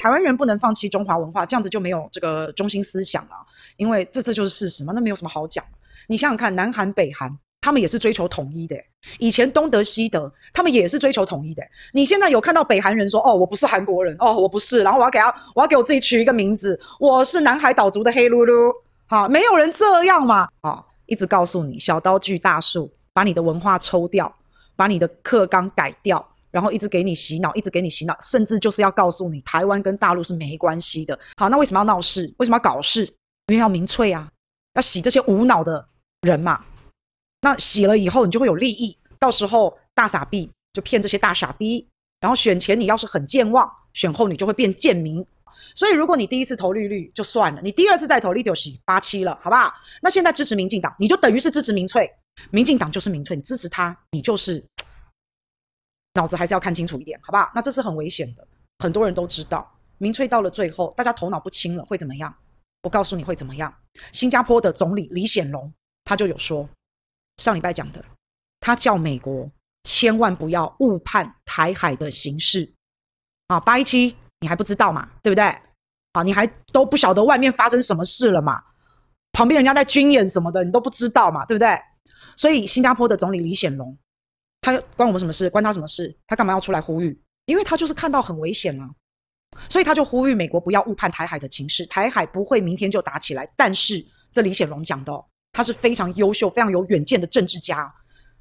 台湾人不能放弃中华文化，这样子就没有这个中心思想了，因为这这就是事实嘛，那没有什么好讲。你想想看，南韩、北韩，他们也是追求统一的。以前东德、西德，他们也是追求统一的。你现在有看到北韩人说：“哦，我不是韩国人，哦，我不是。”然后我要给他，我要给我自己取一个名字，我是南海岛族的黑噜噜。好，没有人这样嘛？啊，一直告诉你，小刀锯大树，把你的文化抽掉，把你的课纲改掉。然后一直给你洗脑，一直给你洗脑，甚至就是要告诉你，台湾跟大陆是没关系的。好，那为什么要闹事？为什么要搞事？因为要民粹啊，要洗这些无脑的人嘛。那洗了以后，你就会有利益。到时候大傻逼就骗这些大傻逼。然后选前你要是很健忘，选后你就会变贱民。所以如果你第一次投绿绿就算了，你第二次再投你就洗八七了，好不好？那现在支持民进党，你就等于是支持民粹。民进党就是民粹，你支持他，你就是。脑子还是要看清楚一点，好不好？那这是很危险的，很多人都知道，民粹到了最后，大家头脑不清了，会怎么样？我告诉你会怎么样。新加坡的总理李显龙他就有说，上礼拜讲的，他叫美国千万不要误判台海的形势啊，八一七你还不知道嘛，对不对？啊，你还都不晓得外面发生什么事了嘛？旁边人家在军演什么的，你都不知道嘛，对不对？所以新加坡的总理李显龙。他关我们什么事？关他什么事？他干嘛要出来呼吁？因为他就是看到很危险啊，所以他就呼吁美国不要误判台海的情势。台海不会明天就打起来，但是这李显龙讲的哦，他是非常优秀、非常有远见的政治家。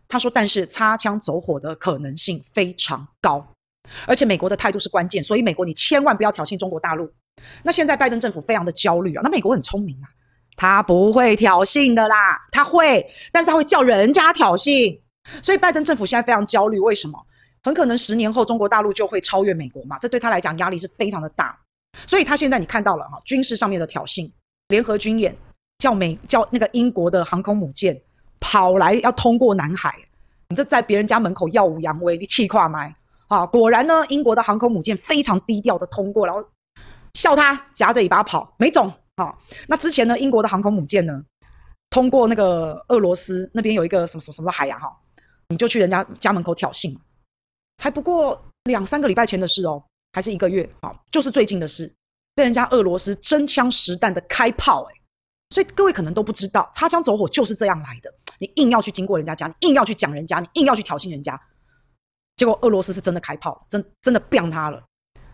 他说，但是擦枪走火的可能性非常高，而且美国的态度是关键，所以美国你千万不要挑衅中国大陆。那现在拜登政府非常的焦虑啊，那美国很聪明啊，他不会挑衅的啦，他会，但是他会叫人家挑衅。所以拜登政府现在非常焦虑，为什么？很可能十年后中国大陆就会超越美国嘛，这对他来讲压力是非常的大。所以他现在你看到了哈，军事上面的挑衅，联合军演，叫美叫那个英国的航空母舰跑来要通过南海，你这在别人家门口耀武扬威，你气跨麦啊！果然呢，英国的航空母舰非常低调的通过，然后笑他夹着尾巴跑，没种啊！那之前呢，英国的航空母舰呢，通过那个俄罗斯那边有一个什么什么什么海洋哈。你就去人家家门口挑衅，才不过两三个礼拜前的事哦，还是一个月啊，就是最近的事，被人家俄罗斯真枪实弹的开炮哎，所以各位可能都不知道，擦枪走火就是这样来的。你硬要去经过人家家，你硬要去讲人家，你硬要去挑衅人家，结果俄罗斯是真的开炮，真真的变他了。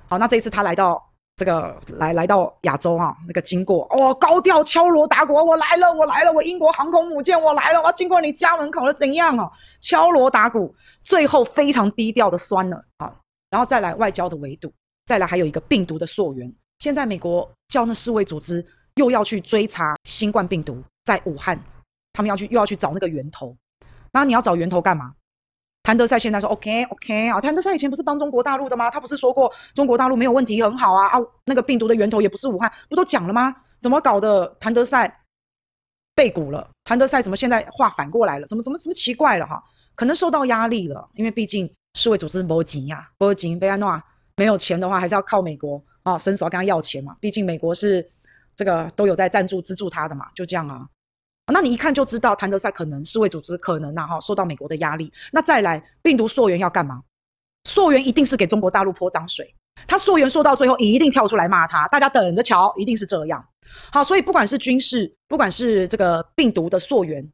好，那这一次他来到。这个来来到亚洲哈、那个经过哦，高调敲锣打鼓，我来了，我来了，我英国航空母舰我来了，我要经过你家门口了，怎样哦？敲锣打鼓，最后非常低调的酸了啊，然后再来外交的围堵，再来还有一个病毒的溯源。现在美国叫那世卫组织又要去追查新冠病毒在武汉，他们要去又要去找那个源头，那你要找源头干嘛？谭德赛现在说 OK OK 啊，谭德赛以前不是帮中国大陆的吗？他不是说过中国大陆没有问题，很好啊啊，那个病毒的源头也不是武汉，不都讲了吗？怎么搞的？谭德赛背骨了？谭德赛怎么现在话反过来了？怎么怎么怎么奇怪了哈？可能受到压力了，因为毕竟世卫组织没钱呀，没钱，贝安诺没有钱的话，还是要靠美国啊，伸手跟他要钱嘛。毕竟美国是这个都有在赞助资助他的嘛，就这样啊。那你一看就知道，谭德塞可能世卫组织可能呐哈受到美国的压力。那再来，病毒溯源要干嘛？溯源一定是给中国大陆泼脏水。他溯源溯到最后，一定跳出来骂他。大家等着瞧，一定是这样。好，所以不管是军事，不管是这个病毒的溯源，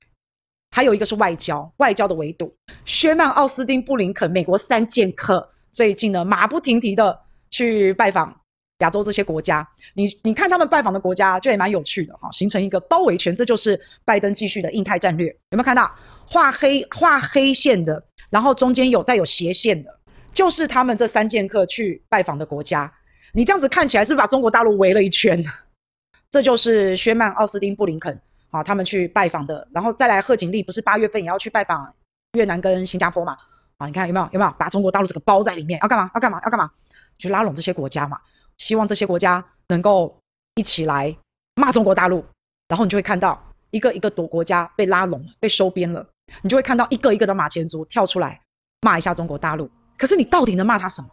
还有一个是外交，外交的围堵。薛曼、奥斯汀、布林肯，美国三剑客最近呢马不停蹄的去拜访。亚洲这些国家，你你看他们拜访的国家，就也蛮有趣的哈，形成一个包围圈，这就是拜登继续的印太战略。有没有看到画黑画黑线的，然后中间有带有斜线的，就是他们这三剑客去拜访的国家。你这样子看起来是不是把中国大陆围了一圈？这就是薛曼、奥斯汀、布林肯啊，他们去拜访的。然后再来，贺锦丽不是八月份也要去拜访越南跟新加坡嘛？啊，你看有没有有没有把中国大陆这个包在里面？要干嘛？要干嘛？要干嘛？去拉拢这些国家嘛？希望这些国家能够一起来骂中国大陆，然后你就会看到一个一个多国家被拉拢了，被收编了，你就会看到一个一个的马前卒跳出来骂一下中国大陆。可是你到底能骂他什么？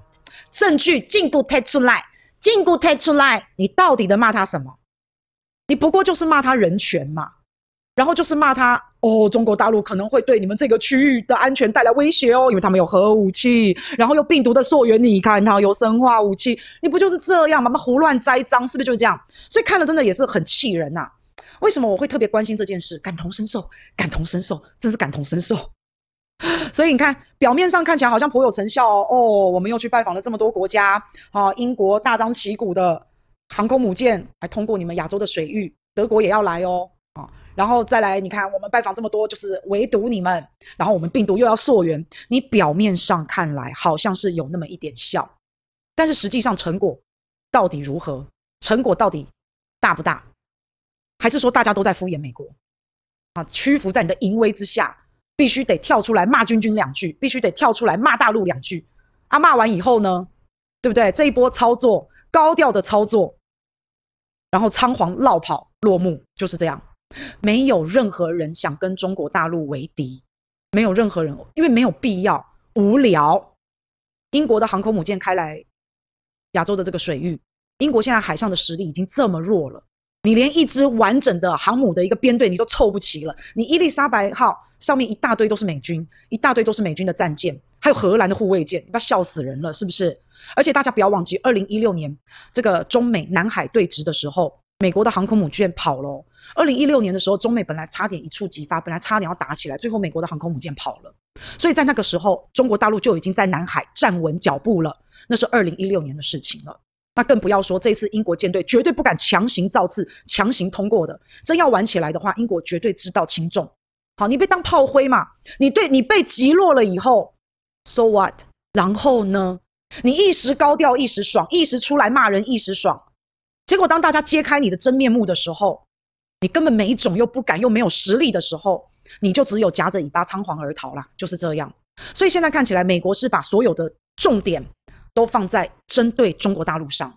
证据、进度贴出来，进度贴出来，你到底能骂他什么？你不过就是骂他人权嘛，然后就是骂他哦，中国大陆可能会对你们这个区域的安全带来威胁哦，因为他们有核武器，然后有病毒的溯源，你看它有生化武器，你不就是这样吗？胡乱栽赃，是不是就是这样？所以看了真的也是很气人呐、啊。为什么我会特别关心这件事？感同身受，感同身受，真是感同身受。所以你看，表面上看起来好像颇有成效哦。哦，我们又去拜访了这么多国家啊，英国大张旗鼓的航空母舰还通过你们亚洲的水域，德国也要来哦。然后再来，你看我们拜访这么多，就是唯独你们，然后我们病毒又要溯源，你表面上看来好像是有那么一点效，但是实际上成果到底如何？成果到底大不大？还是说大家都在敷衍美国？啊，屈服在你的淫威之下，必须得跳出来骂君君两句，必须得跳出来骂大陆两句。啊，骂完以后呢，对不对？这一波操作，高调的操作，然后仓皇落跑落幕，就是这样。没有任何人想跟中国大陆为敌，没有任何人，因为没有必要，无聊。英国的航空母舰开来亚洲的这个水域，英国现在海上的实力已经这么弱了，你连一支完整的航母的一个编队你都凑不齐了。你伊丽莎白号上面一大堆都是美军，一大堆都是美军的战舰，还有荷兰的护卫舰，你不要笑死人了，是不是？而且大家不要忘记，二零一六年这个中美南海对峙的时候，美国的航空母舰跑了。二零一六年的时候，中美本来差点一触即发，本来差点要打起来，最后美国的航空母舰跑了。所以在那个时候，中国大陆就已经在南海站稳脚步了。那是二零一六年的事情了。那更不要说这次英国舰队绝对不敢强行造次、强行通过的。真要玩起来的话，英国绝对知道轻重。好，你被当炮灰嘛？你对你被击落了以后，so what？然后呢？你一时高调，一时爽，一时出来骂人，一时爽。结果当大家揭开你的真面目的时候，你根本没种，又不敢，又没有实力的时候，你就只有夹着尾巴仓皇而逃啦，就是这样。所以现在看起来，美国是把所有的重点都放在针对中国大陆上。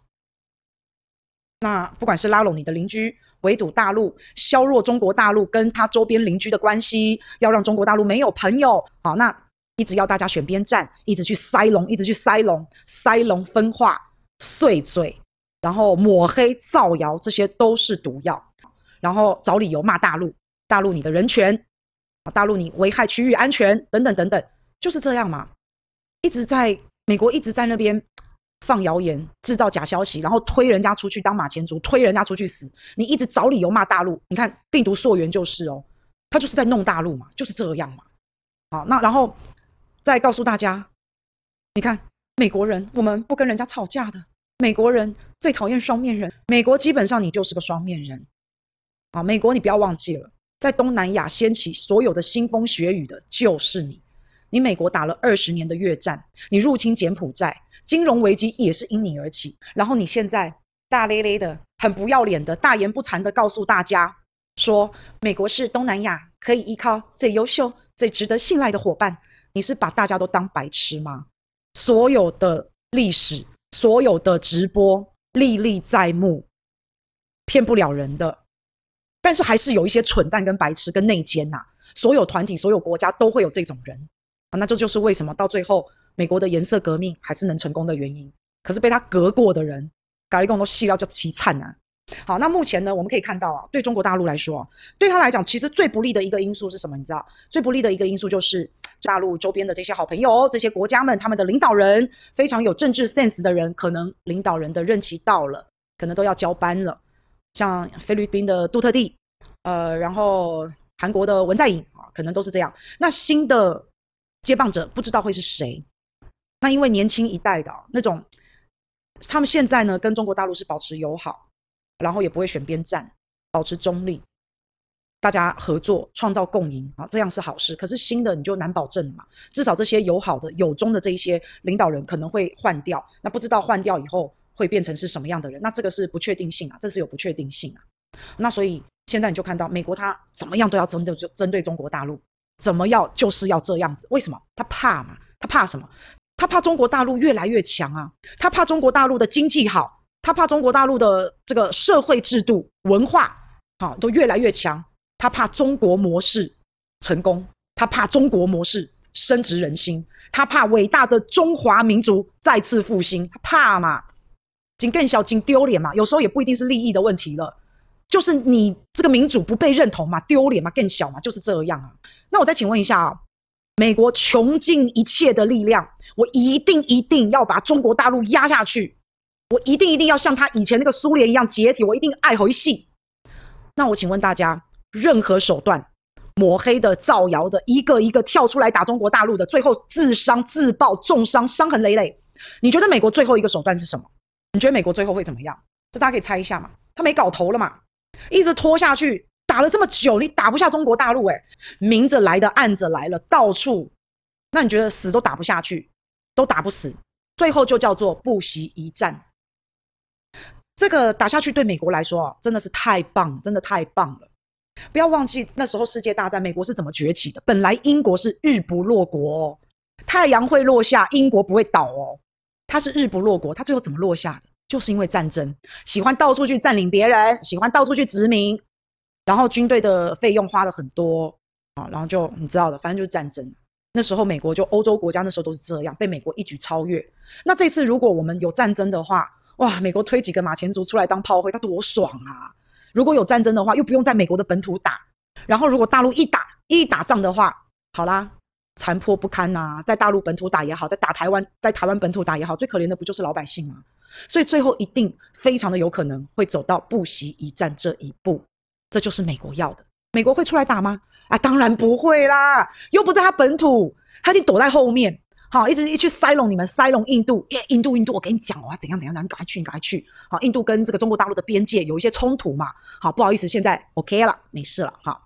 那不管是拉拢你的邻居，围堵大陆，削弱中国大陆跟他周边邻居的关系，要让中国大陆没有朋友。好，那一直要大家选边站，一直去塞龙，一直去塞龙，塞龙分化、碎嘴，然后抹黑、造谣，这些都是毒药。然后找理由骂大陆，大陆你的人权，啊，大陆你危害区域安全等等等等，就是这样嘛。一直在美国一直在那边放谣言，制造假消息，然后推人家出去当马前卒，推人家出去死。你一直找理由骂大陆，你看病毒溯源就是哦，他就是在弄大陆嘛，就是这样嘛。好，那然后再告诉大家，你看美国人，我们不跟人家吵架的，美国人最讨厌双面人，美国基本上你就是个双面人。啊，美国，你不要忘记了，在东南亚掀起所有的腥风血雨的就是你。你美国打了二十年的越战，你入侵柬埔寨，金融危机也是因你而起。然后你现在大咧咧的、很不要脸的、大言不惭的告诉大家，说美国是东南亚可以依靠最优秀、最值得信赖的伙伴。你是把大家都当白痴吗？所有的历史，所有的直播历历在目，骗不了人的。但是还是有一些蠢蛋跟白痴跟内奸呐，所有团体、所有国家都会有这种人啊，那这就是为什么到最后美国的颜色革命还是能成功的原因。可是被他革过的人，咖喱贡都细料叫凄惨呐。好，那目前呢，我们可以看到啊，对中国大陆来说，对他来讲，其实最不利的一个因素是什么？你知道，最不利的一个因素就是大陆周边的这些好朋友、这些国家们，他们的领导人非常有政治 sense 的人，可能领导人的任期到了，可能都要交班了。像菲律宾的杜特地，呃，然后韩国的文在寅啊，可能都是这样。那新的接棒者不知道会是谁。那因为年轻一代的那种，他们现在呢跟中国大陆是保持友好，然后也不会选边站，保持中立，大家合作创造共赢啊，这样是好事。可是新的你就难保证了嘛，至少这些友好的、友中的这一些领导人可能会换掉。那不知道换掉以后。会变成是什么样的人？那这个是不确定性啊，这是有不确定性啊。那所以现在你就看到美国他怎么样都要针对就针对中国大陆，怎么样就是要这样子。为什么？他怕嘛？他怕什么？他怕中国大陆越来越强啊！他怕中国大陆的经济好，他怕中国大陆的这个社会制度、文化好都越来越强。他怕中国模式成功，他怕中国模式深植人心，他怕伟大的中华民族再次复兴，他怕嘛？仅更小，仅丢脸嘛？有时候也不一定是利益的问题了，就是你这个民主不被认同嘛，丢脸嘛，更小嘛，就是这样啊。那我再请问一下啊，美国穷尽一切的力量，我一定一定要把中国大陆压下去，我一定一定要像他以前那个苏联一样解体，我一定爱回戏。那我请问大家，任何手段抹黑的、造谣的，一个一个跳出来打中国大陆的，最后自伤、自爆、重伤、伤痕累累，你觉得美国最后一个手段是什么？你觉得美国最后会怎么样？这大家可以猜一下嘛。他没搞头了嘛，一直拖下去，打了这么久，你打不下中国大陆，哎，明着来的，暗着来了，到处，那你觉得死都打不下去，都打不死，最后就叫做不惜一战。这个打下去对美国来说啊，真的是太棒，真的太棒了。不要忘记那时候世界大战，美国是怎么崛起的？本来英国是日不落国哦，太阳会落下，英国不会倒哦，它是日不落国，它最后怎么落下的？就是因为战争，喜欢到处去占领别人，喜欢到处去殖民，然后军队的费用花了很多啊，然后就你知道的，反正就是战争。那时候美国就欧洲国家那时候都是这样，被美国一举超越。那这次如果我们有战争的话，哇，美国推几个马前卒出来当炮灰，他多爽啊！如果有战争的话，又不用在美国的本土打，然后如果大陆一打一打仗的话，好啦，残破不堪呐、在大陆本土打也好，在打台湾，在台湾本土打也好，最可怜的不就是老百姓吗？所以最后一定非常的有可能会走到不惜一战这一步，这就是美国要的。美国会出来打吗？啊，当然不会啦，又不在他本土，他已经躲在后面，好，一直一去塞拢你们，塞拢印度，耶，印度，印度，我跟你讲哦，怎样怎样，你赶快去，你赶快去，好，印度跟这个中国大陆的边界有一些冲突嘛，好，不好意思，现在 OK 了，没事了，哈。